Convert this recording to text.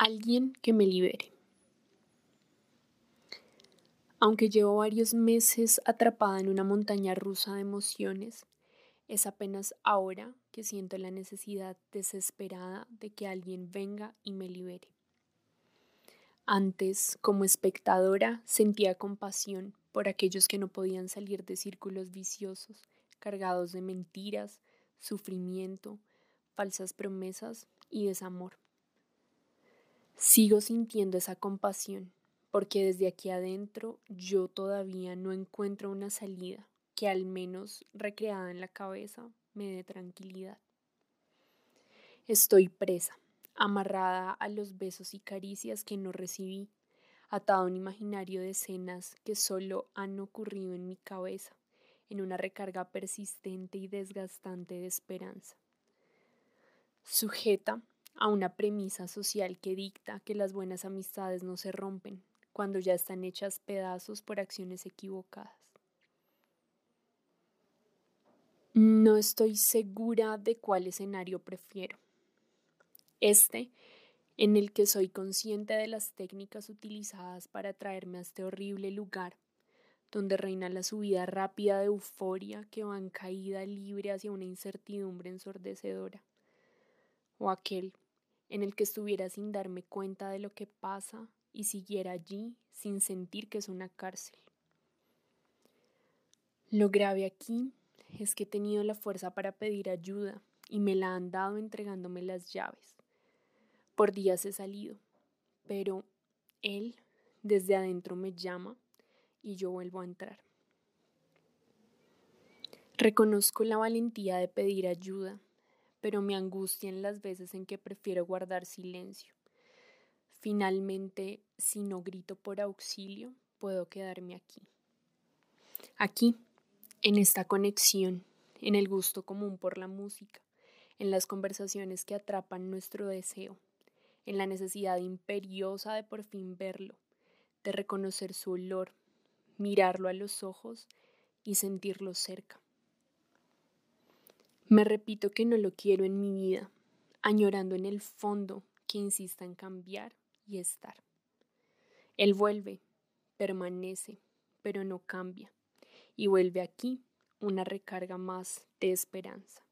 Alguien que me libere. Aunque llevo varios meses atrapada en una montaña rusa de emociones, es apenas ahora que siento la necesidad desesperada de que alguien venga y me libere. Antes, como espectadora, sentía compasión por aquellos que no podían salir de círculos viciosos, cargados de mentiras, sufrimiento, falsas promesas y desamor. Sigo sintiendo esa compasión, porque desde aquí adentro yo todavía no encuentro una salida que al menos recreada en la cabeza me dé tranquilidad. Estoy presa, amarrada a los besos y caricias que no recibí, atada a un imaginario de escenas que solo han ocurrido en mi cabeza, en una recarga persistente y desgastante de esperanza. Sujeta a una premisa social que dicta que las buenas amistades no se rompen cuando ya están hechas pedazos por acciones equivocadas. No estoy segura de cuál escenario prefiero. Este, en el que soy consciente de las técnicas utilizadas para traerme a este horrible lugar, donde reina la subida rápida de euforia que va en caída libre hacia una incertidumbre ensordecedora, o aquel en el que estuviera sin darme cuenta de lo que pasa y siguiera allí sin sentir que es una cárcel. Lo grave aquí es que he tenido la fuerza para pedir ayuda y me la han dado entregándome las llaves. Por días he salido, pero él desde adentro me llama y yo vuelvo a entrar. Reconozco la valentía de pedir ayuda pero me angustian las veces en que prefiero guardar silencio. Finalmente, si no grito por auxilio, puedo quedarme aquí. Aquí, en esta conexión, en el gusto común por la música, en las conversaciones que atrapan nuestro deseo, en la necesidad imperiosa de por fin verlo, de reconocer su olor, mirarlo a los ojos y sentirlo cerca. Me repito que no lo quiero en mi vida, añorando en el fondo que insista en cambiar y estar. Él vuelve, permanece, pero no cambia, y vuelve aquí una recarga más de esperanza.